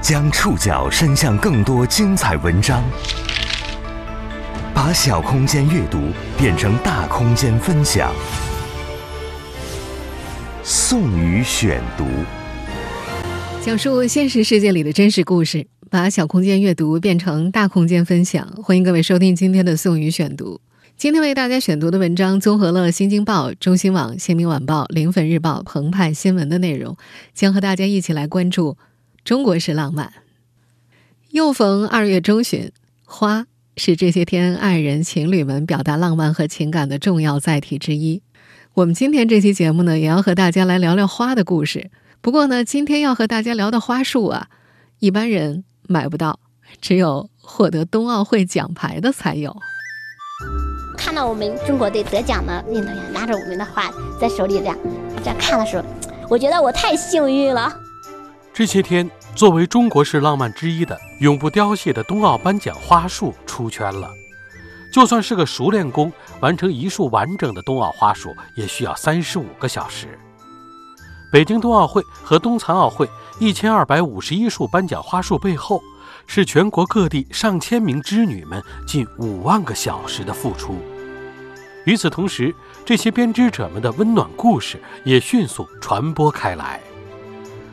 将触角伸向更多精彩文章，把小空间阅读变成大空间分享。宋宇选读，讲述现实世界里的真实故事，把小空间阅读变成大空间分享。欢迎各位收听今天的宋宇选读。今天为大家选读的文章综合了《新京报》、中新网、新民晚报、临汾日报、澎湃新闻的内容，将和大家一起来关注。中国式浪漫，又逢二月中旬，花是这些天爱人情侣们表达浪漫和情感的重要载体之一。我们今天这期节目呢，也要和大家来聊聊花的故事。不过呢，今天要和大家聊的花束啊，一般人买不到，只有获得冬奥会奖牌的才有。看到我们中国队得奖的运动员拿着我们的花在手里这样这样看的时候，我觉得我太幸运了。这些天，作为中国式浪漫之一的永不凋谢的冬奥颁奖花束出圈了。就算是个熟练工，完成一束完整的冬奥花束也需要三十五个小时。北京冬奥会和冬残奥会一千二百五十一束颁奖花束背后，是全国各地上千名织女们近五万个小时的付出。与此同时，这些编织者们的温暖故事也迅速传播开来。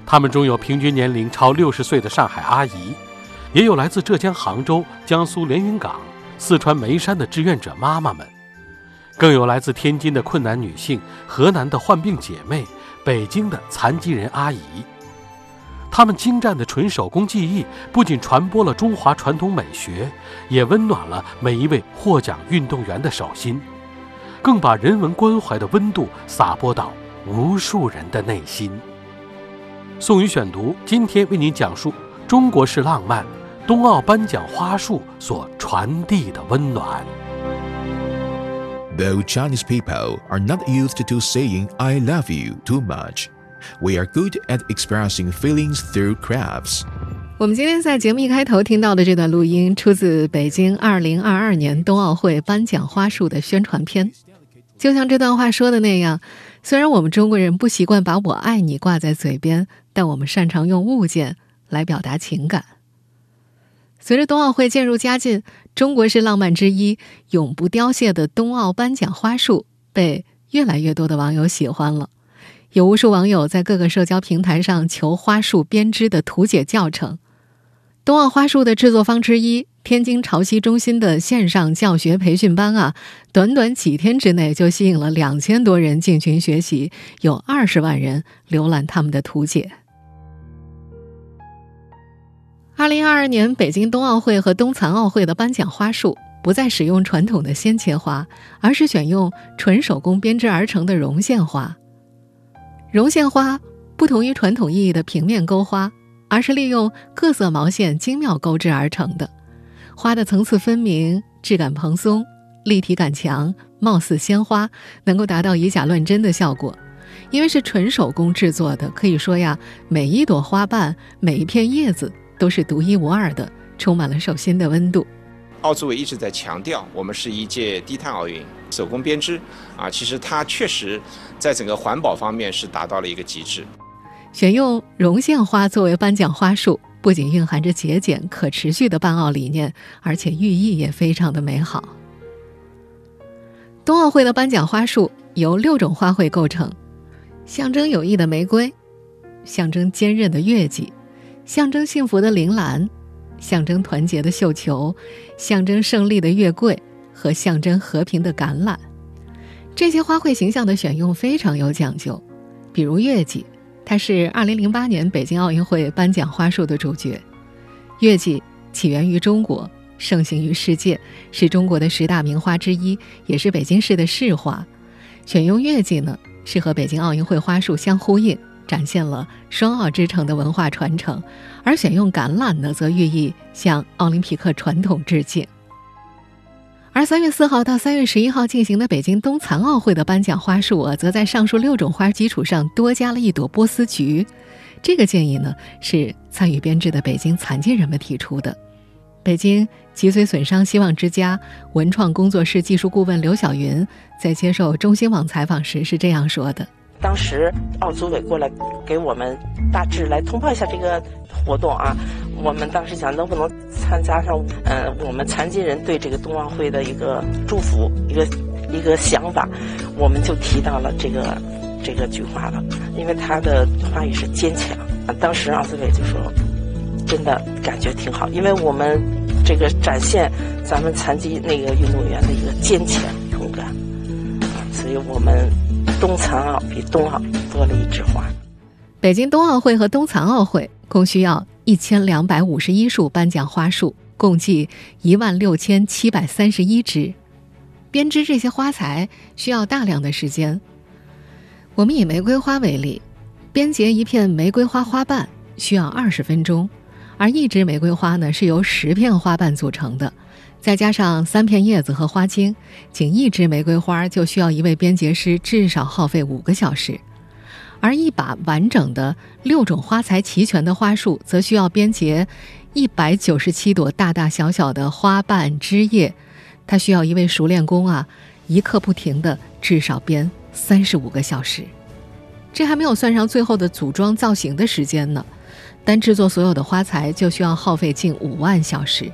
他们中有平均年龄超六十岁的上海阿姨，也有来自浙江杭州、江苏连云港、四川眉山的志愿者妈妈们，更有来自天津的困难女性、河南的患病姐妹、北京的残疾人阿姨。他们精湛的纯手工技艺不仅传播了中华传统美学，也温暖了每一位获奖运动员的手心，更把人文关怀的温度洒播到无数人的内心。宋宇选读，今天为您讲述中国式浪漫冬奥颁奖花束所传递的温暖。Though Chinese people are not used to saying "I love you" too much, we are good at expressing feelings through crafts. 我们今天在节目一开头听到的这段录音，出自北京2022年冬奥会颁奖花束的宣传片。就像这段话说的那样，虽然我们中国人不习惯把我爱你挂在嘴边。但我们擅长用物件来表达情感。随着冬奥会渐入佳境，中国式浪漫之一、永不凋谢的冬奥颁奖花束被越来越多的网友喜欢了。有无数网友在各个社交平台上求花束编织的图解教程。冬奥花束的制作方之一天津潮汐中心的线上教学培训班啊，短短几天之内就吸引了两千多人进群学习，有二十万人浏览他们的图解。二零二二年北京冬奥会和冬残奥会的颁奖花束不再使用传统的鲜切花，而是选用纯手工编织而成的绒线花。绒线花不同于传统意义的平面钩花，而是利用各色毛线精妙钩织而成的。花的层次分明，质感蓬松，立体感强，貌似鲜花，能够达到以假乱真的效果。因为是纯手工制作的，可以说呀，每一朵花瓣，每一片叶子。都是独一无二的，充满了手心的温度。奥组委一直在强调，我们是一届低碳奥运，手工编织啊，其实它确实在整个环保方面是达到了一个极致。选用绒线花作为颁奖花束，不仅蕴含着节俭可持续的办奥理念，而且寓意也非常的美好。冬奥会的颁奖花束由六种花卉构成：象征友谊的玫瑰，象征坚韧的月季。象征幸福的铃兰，象征团结的绣球，象征胜利的月桂和象征和平的橄榄，这些花卉形象的选用非常有讲究。比如月季，它是2008年北京奥运会颁奖花束的主角。月季起源于中国，盛行于世界，是中国的十大名花之一，也是北京市的市花。选用月季呢，是和北京奥运会花束相呼应。展现了双奥之城的文化传承，而选用橄榄呢，则寓意向奥林匹克传统致敬。而三月四号到三月十一号进行的北京冬残奥会的颁奖花束啊，则在上述六种花基础上多加了一朵波斯菊。这个建议呢，是参与编制的北京残疾人们提出的。北京脊髓损伤希望之家文创工作室技术顾问刘晓云在接受中新网采访时是这样说的。当时奥组委过来给我们大致来通报一下这个活动啊，我们当时想能不能参加上，呃，我们残疾人对这个冬奥会的一个祝福，一个一个想法，我们就提到了这个这个句话了，因为他的话语是坚强。当时奥组委就说，真的感觉挺好，因为我们这个展现咱们残疾那个运动员的一个坚强勇敢，所以我们。冬残奥比冬奥多了一枝花。北京冬奥会和冬残奥会共需要一千两百五十一束颁奖花束，共计一万六千七百三十一枝。编织这些花材需要大量的时间。我们以玫瑰花为例，编结一片玫瑰花花瓣需要二十分钟，而一支玫瑰花呢是由十片花瓣组成的。再加上三片叶子和花茎，仅一支玫瑰花就需要一位编结师至少耗费五个小时，而一把完整的六种花材齐全的花束，则需要编结一百九十七朵大大小小的花瓣枝叶，它需要一位熟练工啊，一刻不停的至少编三十五个小时，这还没有算上最后的组装造型的时间呢，单制作所有的花材就需要耗费近五万小时。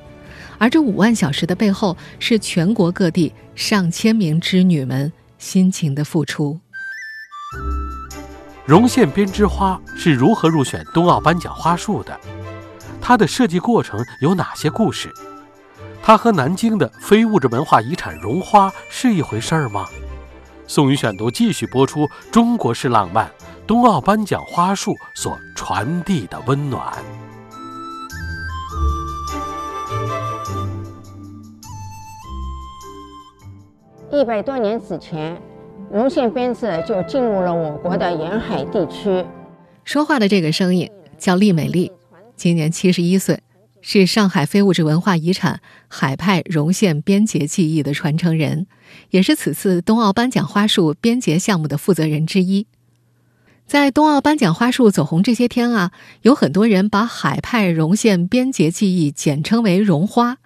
而这五万小时的背后，是全国各地上千名织女们辛勤的付出。绒线编织花是如何入选冬奥颁奖花束的？它的设计过程有哪些故事？它和南京的非物质文化遗产绒花是一回事儿吗？宋宇选读继续播出中国式浪漫冬奥颁奖花束所传递的温暖。一百多年之前，绒线编织就进入了我国的沿海地区。说话的这个声音叫厉美丽，今年七十一岁，是上海非物质文化遗产海派绒线编结技艺的传承人，也是此次冬奥颁奖花束编结项目的负责人之一。在冬奥颁奖花束走红这些天啊，有很多人把海派绒线编结技艺简称为“绒花”。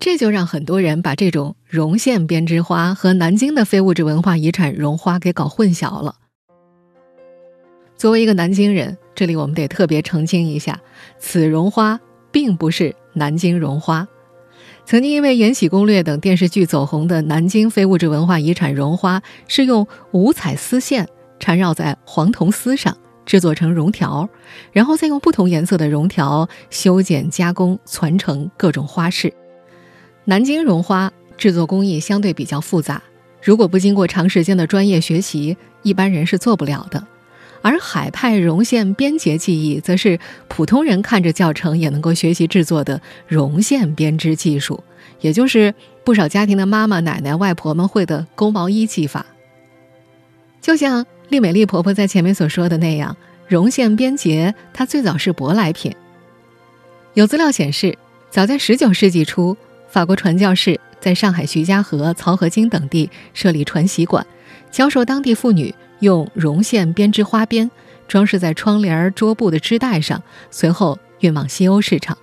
这就让很多人把这种绒线编织花和南京的非物质文化遗产绒花给搞混淆了。作为一个南京人，这里我们得特别澄清一下，此绒花并不是南京绒花。曾经因为《延禧攻略》等电视剧走红的南京非物质文化遗产绒花，是用五彩丝线缠绕在黄铜丝上制作成绒条，然后再用不同颜色的绒条修剪加工，传成各种花式。南京绒花制作工艺相对比较复杂，如果不经过长时间的专业学习，一般人是做不了的。而海派绒线编结技艺，则是普通人看着教程也能够学习制作的绒线编织技术，也就是不少家庭的妈妈、奶奶、外婆们会的勾毛衣技法。就像丽美丽婆婆在前面所说的那样，绒线编结它最早是舶来品。有资料显示，早在19世纪初。法国传教士在上海徐家河、漕河泾等地设立传习馆，教授当地妇女用绒线编织花边，装饰在窗帘、桌布的织带上，随后运往西欧市场。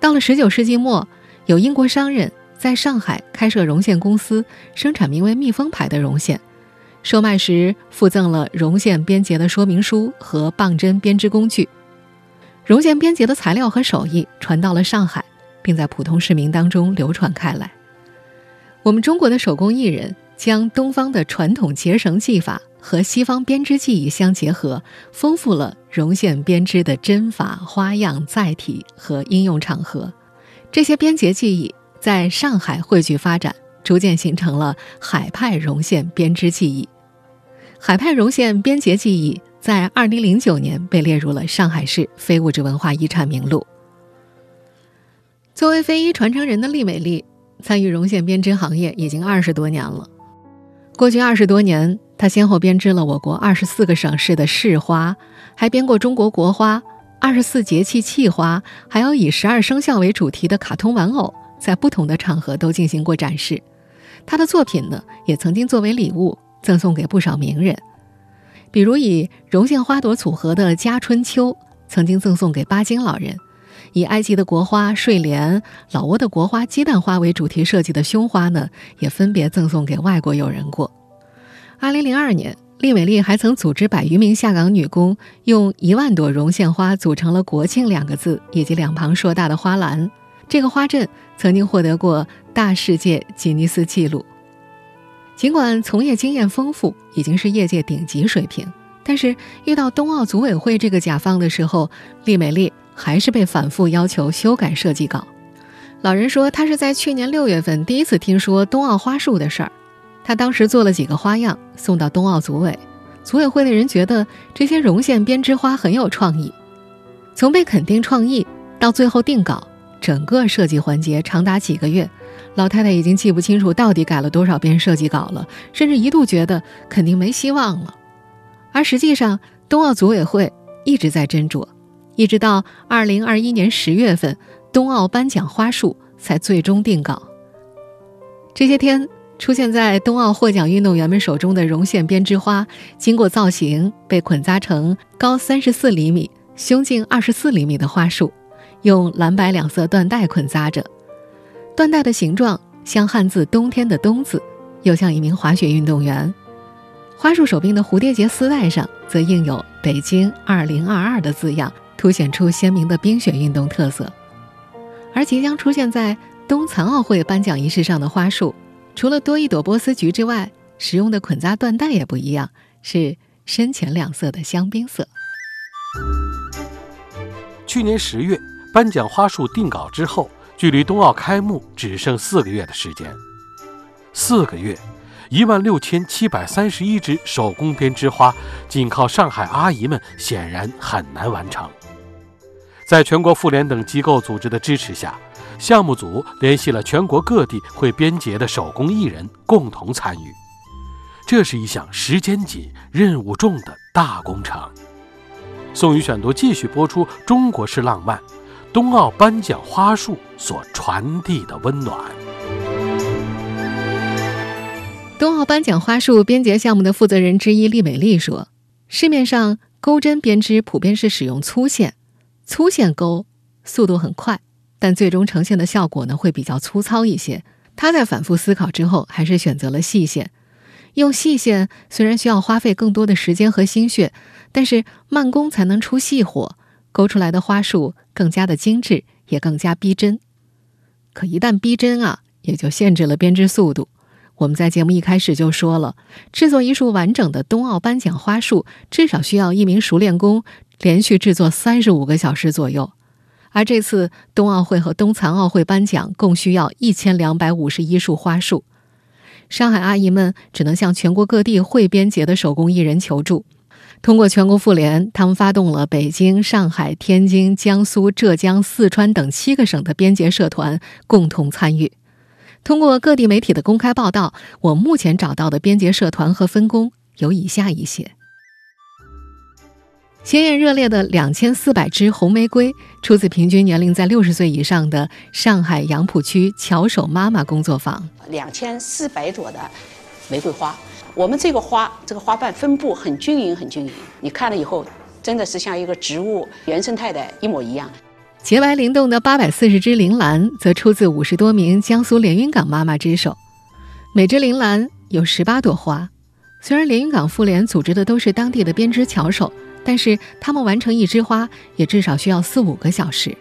到了19世纪末，有英国商人在上海开设绒线公司，生产名为“蜜蜂牌”的绒线，售卖时附赠了绒线编结的说明书和棒针编织工具。绒线编结的材料和手艺传到了上海。并在普通市民当中流传开来。我们中国的手工艺人将东方的传统结绳技法和西方编织技艺相结合，丰富了绒线编织的针法、花样、载体和应用场合。这些编结技艺在上海汇聚发展，逐渐形成了海派绒线编织技艺。海派绒线编结技艺在2009年被列入了上海市非物质文化遗产名录。作为非遗传承人的厉美丽，参与绒线编织行业已经二十多年了。过去二十多年，她先后编织了我国二十四个省市的市花，还编过中国国花、二十四节气气花，还有以十二生肖为主题的卡通玩偶，在不同的场合都进行过展示。她的作品呢，也曾经作为礼物赠送给不少名人，比如以绒线花朵组合的家春秋，曾经赠送给巴金老人。以埃及的国花睡莲、老挝的国花鸡蛋花为主题设计的胸花呢，也分别赠送给外国友人过。二零零二年，丽美丽还曾组织百余名下岗女工，用一万朵绒线花组成了“国庆”两个字以及两旁硕大的花篮。这个花阵曾经获得过大世界吉尼斯纪录。尽管从业经验丰富，已经是业界顶级水平，但是遇到冬奥组委会这个甲方的时候，丽美丽还是被反复要求修改设计稿。老人说，他是在去年六月份第一次听说冬奥花束的事儿。他当时做了几个花样送到冬奥组委，组委会的人觉得这些绒线编织花很有创意。从被肯定创意到最后定稿，整个设计环节长达几个月。老太太已经记不清楚到底改了多少遍设计稿了，甚至一度觉得肯定没希望了。而实际上，冬奥组委会一直在斟酌，一直到二零二一年十月份，冬奥颁奖花束才最终定稿。这些天。出现在冬奥获奖运动员们手中的绒线编织花，经过造型被捆扎成高三十四厘米、胸径二十四厘米的花束，用蓝白两色缎带捆扎着。缎带的形状像汉字“冬天”的“冬”字，又像一名滑雪运动员。花束手柄的蝴蝶结丝带上则印有“北京二零二二”的字样，凸显出鲜明的冰雪运动特色。而即将出现在冬残奥会颁奖仪式上的花束。除了多一朵波斯菊之外，使用的捆扎缎带也不一样，是深浅两色的香槟色。去年十月颁奖花束定稿之后，距离冬奥开幕只剩四个月的时间。四个月，一万六千七百三十一支手工编织花，仅靠上海阿姨们显然很难完成。在全国妇联等机构组织的支持下。项目组联系了全国各地会编结的手工艺人，共同参与。这是一项时间紧、任务重的大工程。宋宇选读继续播出《中国式浪漫》，冬奥颁奖花束所传递的温暖。冬奥颁奖花束编结项目的负责人之一厉美丽说：“市面上钩针编织普遍是使用粗线，粗线钩速度很快。”但最终呈现的效果呢，会比较粗糙一些。他在反复思考之后，还是选择了细线。用细线虽然需要花费更多的时间和心血，但是慢工才能出细活，勾出来的花束更加的精致，也更加逼真。可一旦逼真啊，也就限制了编织速度。我们在节目一开始就说了，制作一束完整的冬奥颁奖花束，至少需要一名熟练工连续制作三十五个小时左右。而这次冬奥会和冬残奥会颁奖共需要一千两百五十一束花束，上海阿姨们只能向全国各地会编结的手工艺人求助。通过全国妇联，他们发动了北京、上海、天津、江苏、浙江、四川等七个省的编结社团共同参与。通过各地媒体的公开报道，我目前找到的编结社团和分工有以下一些。鲜艳热烈的两千四百支红玫瑰，出自平均年龄在六十岁以上的上海杨浦区巧手妈妈工作坊。两千四百朵的玫瑰花，我们这个花，这个花瓣分布很均匀，很均匀。你看了以后，真的是像一个植物原生态的一模一样。洁白灵动的八百四十支铃兰，则出自五十多名江苏连云港妈妈之手。每只铃兰有十八朵花。虽然连云港妇联组织的都是当地的编织巧手。但是他们完成一枝花也至少需要四五个小时。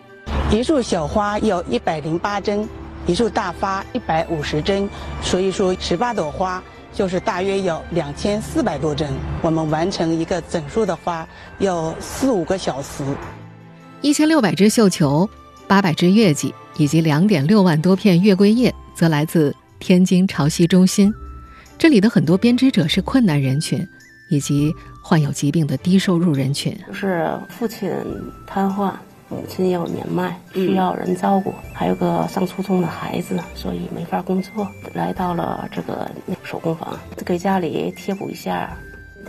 一束小花要一百零八针，一束大花一百五十针，所以说十八朵花就是大约要两千四百多针。我们完成一个整束的花要四五个小时。一千六百只绣球，八百只月季，以及两点六万多片月桂叶，则来自天津潮汐中心。这里的很多编织者是困难人群，以及。患有疾病的低收入人群，就是父亲瘫痪，母亲也有年迈，需要人照顾，还有个上初中的孩子，所以没法工作，来到了这个手工坊，给家里贴补一下。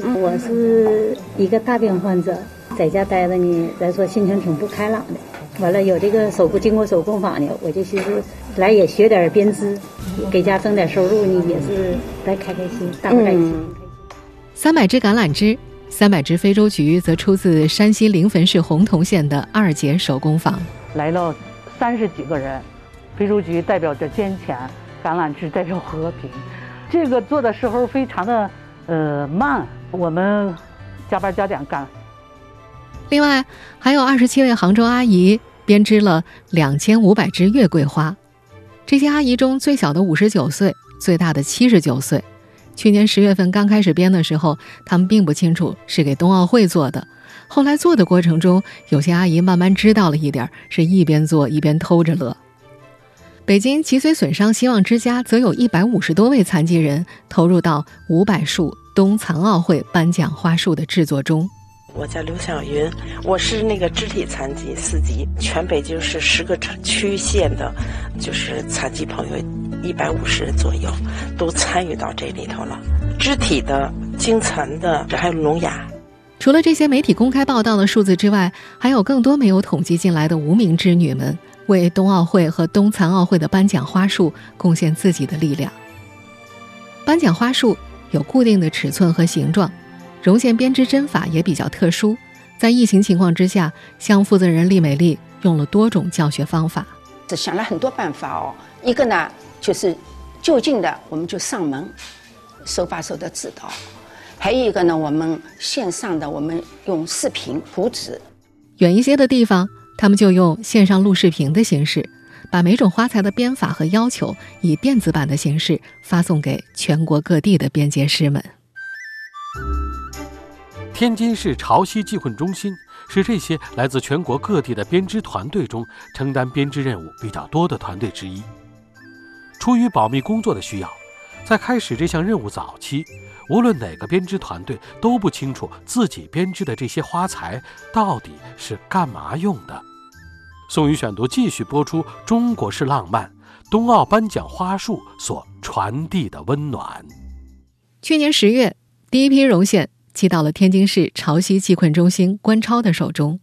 我是一个大病患者，在家待着呢，咱说心情挺不开朗的。完了有这个手工，经过手工坊呢，我就寻思来也学点编织，给家挣点收入呢，也是来开开心，大伙在一起。三百只橄榄枝，三百只非洲菊，则出自山西临汾市洪洞县的二姐手工坊。来了三十几个人，非洲菊代表着坚强，橄榄枝代表和平。这个做的时候非常的呃慢，我们加班加点干。另外，还有二十七位杭州阿姨编织了两千五百支月桂花。这些阿姨中，最小的五十九岁，最大的七十九岁。去年十月份刚开始编的时候，他们并不清楚是给冬奥会做的。后来做的过程中，有些阿姨慢慢知道了一点，是一边做一边偷着乐。北京脊髓损伤希望之家则有一百五十多位残疾人投入到五百束冬残奥会颁奖花束的制作中。我叫刘晓云，我是那个肢体残疾四级，全北京市十个区县的，就是残疾朋友一百五十人左右都参与到这里头了。肢体的、精残的，这还有聋哑。除了这些媒体公开报道的数字之外，还有更多没有统计进来的无名之女们，为冬奥会和冬残奥会的颁奖花束贡献自己的力量。颁奖花束有固定的尺寸和形状。绒线编织针法也比较特殊，在疫情情况之下，项负责人厉美丽用了多种教学方法，是想了很多办法哦。一个呢，就是就近的，我们就上门，手把手的指导；还有一个呢，我们线上的，我们用视频图纸。远一些的地方，他们就用线上录视频的形式，把每种花材的编法和要求以电子版的形式发送给全国各地的编结师们。天津市潮汐技混中心是这些来自全国各地的编织团队中承担编织任务比较多的团队之一。出于保密工作的需要，在开始这项任务早期，无论哪个编织团队都不清楚自己编织的这些花材到底是干嘛用的。宋宇选读继续播出：中国式浪漫，冬奥颁奖花束所传递的温暖。去年十月，第一批绒线。寄到了天津市潮汐济困中心关超的手中。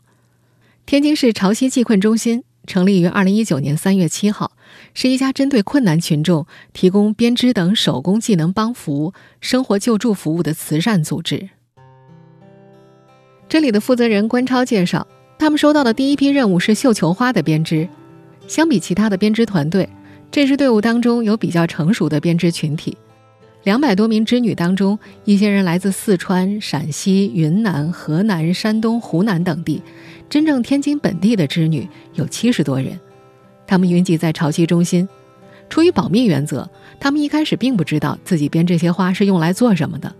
天津市潮汐济困中心成立于二零一九年三月七号，是一家针对困难群众提供编织等手工技能帮扶、生活救助服务的慈善组织。这里的负责人关超介绍，他们收到的第一批任务是绣球花的编织。相比其他的编织团队，这支队伍当中有比较成熟的编织群体。两百多名织女当中，一些人来自四川、陕西、云南、河南、山东、湖南等地，真正天津本地的织女有七十多人。他们云集在潮汐中心，出于保密原则，他们一开始并不知道自己编这些花是用来做什么的。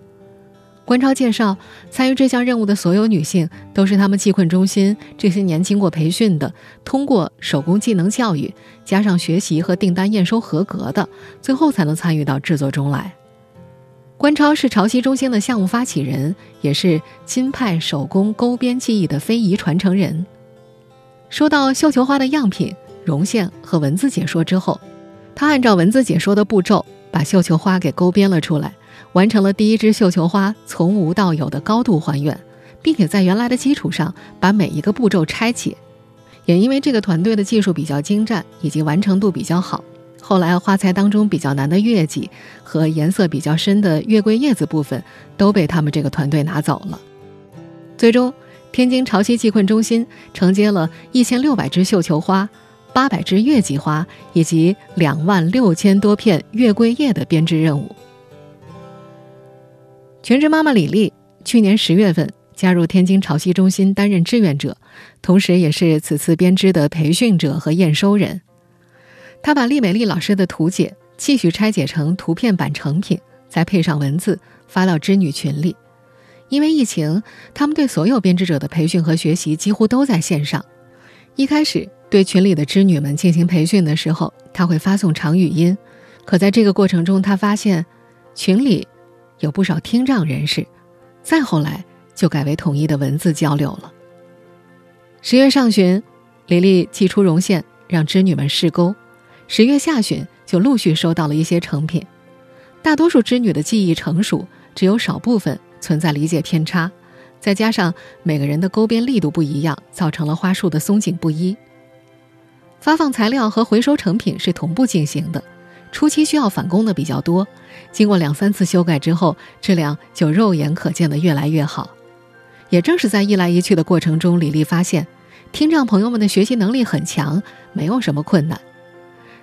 关超介绍，参与这项任务的所有女性都是他们济困中心这些年经过培训的，通过手工技能教育加上学习和订单验收合格的，最后才能参与到制作中来。关超是潮汐中心的项目发起人，也是金派手工钩编技艺的非遗传承人。说到绣球花的样品、绒线和文字解说之后，他按照文字解说的步骤，把绣球花给钩编了出来，完成了第一支绣球花从无到有的高度还原，并且在原来的基础上把每一个步骤拆解。也因为这个团队的技术比较精湛，以及完成度比较好。后来，花材当中比较难的月季和颜色比较深的月桂叶子部分都被他们这个团队拿走了。最终，天津潮汐济困中心承接了一千六百支绣球花、八百支月季花以及两万六千多片月桂叶的编织任务。全职妈妈李丽去年十月份加入天津潮汐中心担任志愿者，同时也是此次编织的培训者和验收人。她把厉美丽老师的图解继续拆解成图片版成品，再配上文字发到织女群里。因为疫情，他们对所有编织者的培训和学习几乎都在线上。一开始对群里的织女们进行培训的时候，他会发送长语音。可在这个过程中，他发现群里有不少听障人士。再后来就改为统一的文字交流了。十月上旬，李丽寄出绒线让织女们试钩。十月下旬就陆续收到了一些成品，大多数织女的技艺成熟，只有少部分存在理解偏差，再加上每个人的钩边力度不一样，造成了花束的松紧不一。发放材料和回收成品是同步进行的，初期需要返工的比较多，经过两三次修改之后，质量就肉眼可见的越来越好。也正是在一来一去的过程中，李丽发现，听障朋友们的学习能力很强，没有什么困难。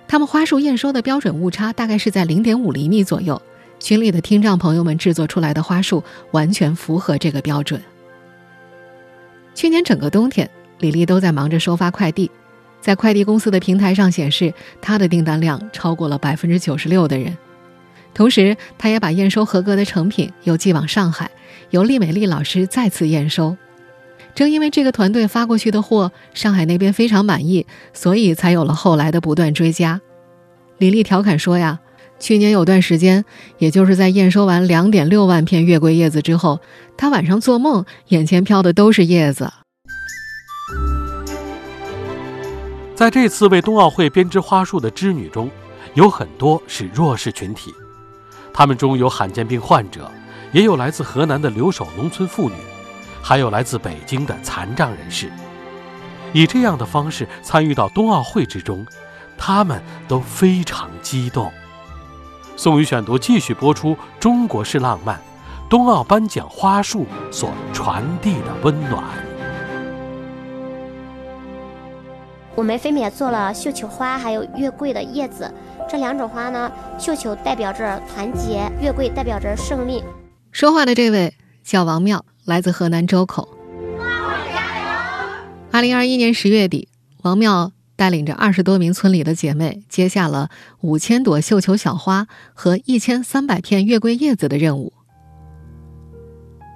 他们花束验收的标准误差大概是在零点五厘米左右，群里的听障朋友们制作出来的花束完全符合这个标准。去年整个冬天，李丽都在忙着收发快递，在快递公司的平台上显示，他的订单量超过了百分之九十六的人。同时，他也把验收合格的成品又寄往上海，由厉美丽老师再次验收。正因为这个团队发过去的货，上海那边非常满意，所以才有了后来的不断追加。李丽调侃说：“呀，去年有段时间，也就是在验收完两点六万片月桂叶子之后，她晚上做梦，眼前飘的都是叶子。”在这次为冬奥会编织花束的织女中，有很多是弱势群体，他们中有罕见病患者，也有来自河南的留守农村妇女。还有来自北京的残障人士，以这样的方式参与到冬奥会之中，他们都非常激动。宋宇选读继续播出：中国式浪漫，冬奥颁奖花束所传递的温暖。我们分别做了绣球花，还有月桂的叶子。这两种花呢，绣球代表着团结，月桂代表着胜利。说话的这位叫王妙。来自河南周口。二零二一年十月底，王妙带领着二十多名村里的姐妹，接下了五千朵绣球小花和一千三百片月桂叶子的任务。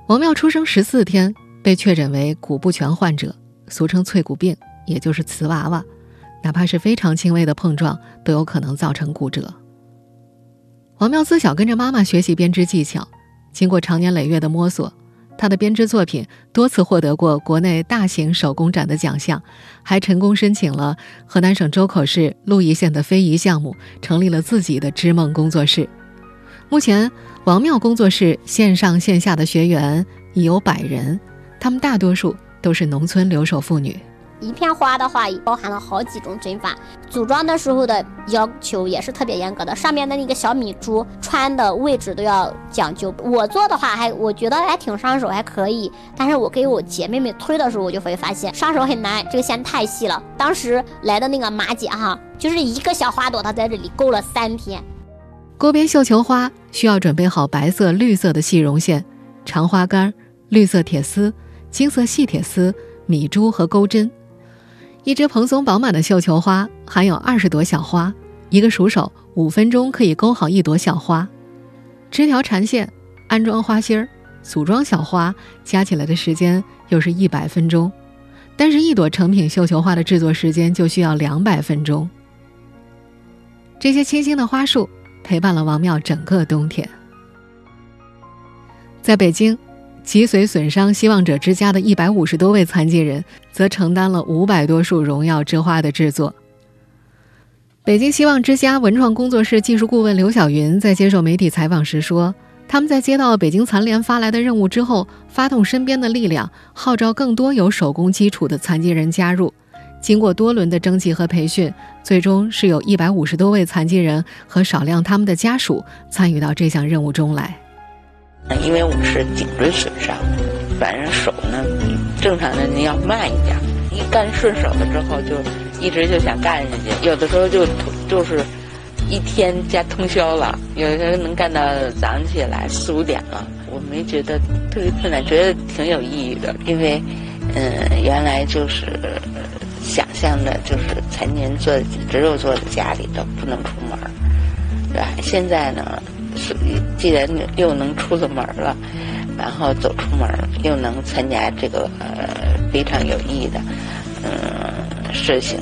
王妙出生十四天，被确诊为骨不全患者，俗称脆骨病，也就是瓷娃娃，哪怕是非常轻微的碰撞，都有可能造成骨折。王妙自小跟着妈妈学习编织技巧，经过长年累月的摸索。他的编织作品多次获得过国内大型手工展的奖项，还成功申请了河南省周口市鹿邑县的非遗项目，成立了自己的织梦工作室。目前，王庙工作室线上线下的学员已有百人，他们大多数都是农村留守妇女。一片花的话，包含了好几种针法。组装的时候的要求也是特别严格的，上面的那个小米珠穿的位置都要讲究。我做的话，还我觉得还挺上手，还可以。但是我给我姐妹们推的时候，我就会发现上手很难，这个线太细了。当时来的那个马姐哈，就是一个小花朵，她在这里勾了三天。钩边绣球花需要准备好白色、绿色的细绒线、长花杆、绿色铁丝、金色细铁丝、米珠和钩针。一只蓬松饱满的绣球花含有二十朵小花，一个熟手五分钟可以勾好一朵小花。织条缠线、安装花芯儿、组装小花，加起来的时间又是一百分钟。但是，一朵成品绣球花的制作时间就需要两百分钟。这些清新的花束陪伴了王庙整个冬天。在北京。脊髓损伤希望者之家的一百五十多位残疾人，则承担了五百多束荣耀之花的制作。北京希望之家文创工作室技术顾问刘晓云在接受媒体采访时说：“他们在接到北京残联发来的任务之后，发动身边的力量，号召更多有手工基础的残疾人加入。经过多轮的征集和培训，最终是有一百五十多位残疾人和少量他们的家属参与到这项任务中来。”因为我是颈椎损伤，反正手呢正常的人要慢一点。一干顺手了之后，就一直就想干下去。有的时候就就是一天加通宵了，有的时候能干到早上起来四五点了。我没觉得特别困难，觉得挺有意义的。因为嗯，原来就是想象的就是残疾人坐只有坐在家里头，不能出门，对吧？现在呢？是，既然又能出了门了，然后走出门，又能参加这个呃非常有意义的嗯事情。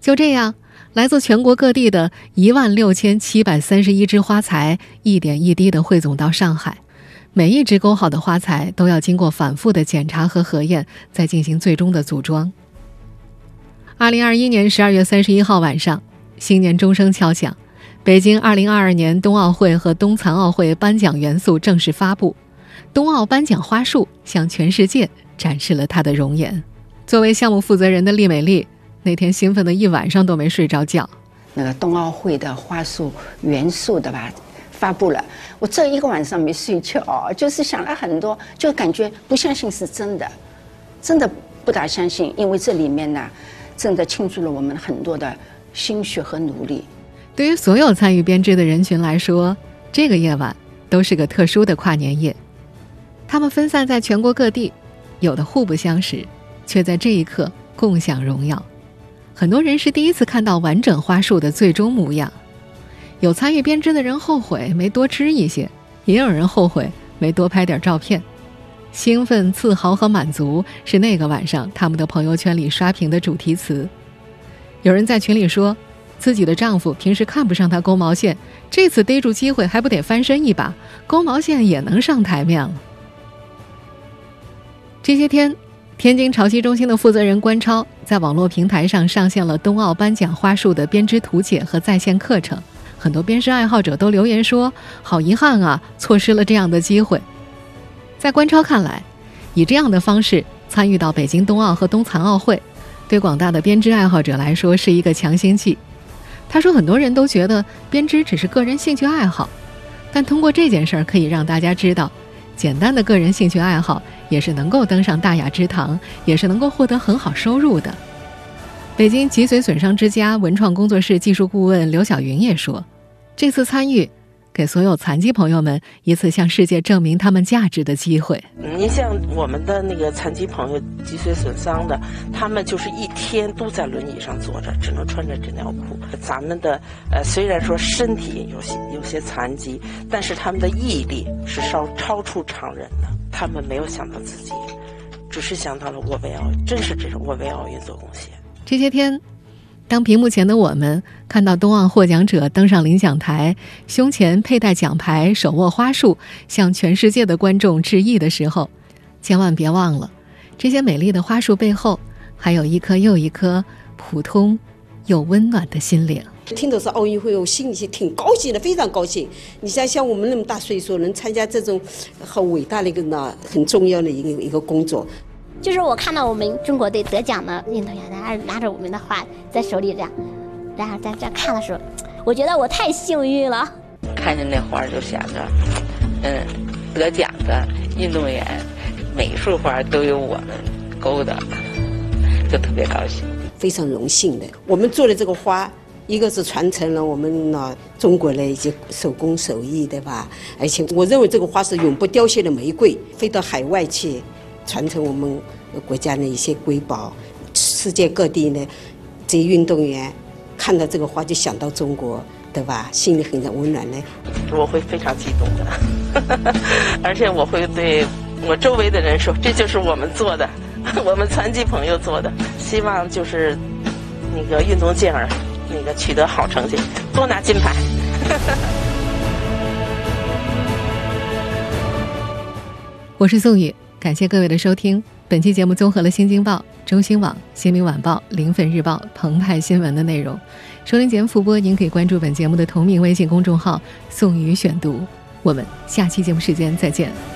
就这样，来自全国各地的一万六千七百三十一枝花材，一点一滴的汇总到上海。每一只钩好的花材都要经过反复的检查和核验，再进行最终的组装。二零二一年十二月三十一号晚上，新年钟声敲响。北京二零二二年冬奥会和冬残奥会颁奖元素正式发布，冬奥颁奖花束向全世界展示了它的容颜。作为项目负责人的厉美丽，那天兴奋的一晚上都没睡着觉。那个冬奥会的花束元素的吧，发布了，我这一个晚上没睡觉，就是想了很多，就感觉不相信是真的，真的不大相信，因为这里面呢，真的倾注了我们很多的心血和努力。对于所有参与编织的人群来说，这个夜晚都是个特殊的跨年夜。他们分散在全国各地，有的互不相识，却在这一刻共享荣耀。很多人是第一次看到完整花束的最终模样。有参与编织的人后悔没多织一些，也有人后悔没多拍点照片。兴奋、自豪和满足是那个晚上他们的朋友圈里刷屏的主题词。有人在群里说，自己的丈夫平时看不上她勾毛线，这次逮住机会还不得翻身一把，勾毛线也能上台面了。这些天，天津潮汐中心的负责人关超在网络平台上上线了冬奥颁奖花束的编织图解和在线课程。很多编织爱好者都留言说：“好遗憾啊，错失了这样的机会。”在关超看来，以这样的方式参与到北京冬奥和冬残奥会，对广大的编织爱好者来说是一个强心剂。他说：“很多人都觉得编织只是个人兴趣爱好，但通过这件事儿，可以让大家知道，简单的个人兴趣爱好也是能够登上大雅之堂，也是能够获得很好收入的。”北京脊髓损伤之家文创工作室技术顾问刘晓云也说。这次参与，给所有残疾朋友们一次向世界证明他们价值的机会。您像我们的那个残疾朋友，脊髓损伤的，他们就是一天都在轮椅上坐着，只能穿着纸尿裤。咱们的呃，虽然说身体有些有些残疾，但是他们的毅力是超超出常人的。他们没有想到自己，只是想到了我为奥，真是这种我为奥运做贡献。这些天。当屏幕前的我们看到冬奥获奖者登上领奖台，胸前佩戴奖牌，手握花束，向全世界的观众致意的时候，千万别忘了，这些美丽的花束背后，还有一颗又一颗普通又温暖的心灵。听到是奥运会，我心里挺高兴的，非常高兴。你像像我们那么大岁数，能参加这种很伟大的一个呢，很重要的一个一个工作。就是我看到我们中国队得奖的运动员拿拿着我们的花在手里这样，然后在这看的时候，我觉得我太幸运了。看见那花就想着，嗯，得奖的运动员每一束花都有我们勾的，就特别高兴。非常荣幸的，我们做的这个花，一个是传承了我们呢中国的一些手工手艺，对吧？而且我认为这个花是永不凋谢的玫瑰，飞到海外去。传承我们国家的一些瑰宝，世界各地呢，这些运动员看到这个花就想到中国，对吧？心里很温暖呢。我会非常激动的，而且我会对我周围的人说：“这就是我们做的，我们残疾朋友做的。”希望就是那个运动健儿那个取得好成绩，多拿金牌。我是宋宇。感谢各位的收听。本期节目综合了《新京报》、中新网、新民晚报、零粉日报、澎湃新闻的内容。收听节目复播，您可以关注本节目的同名微信公众号“宋宇选读”。我们下期节目时间再见。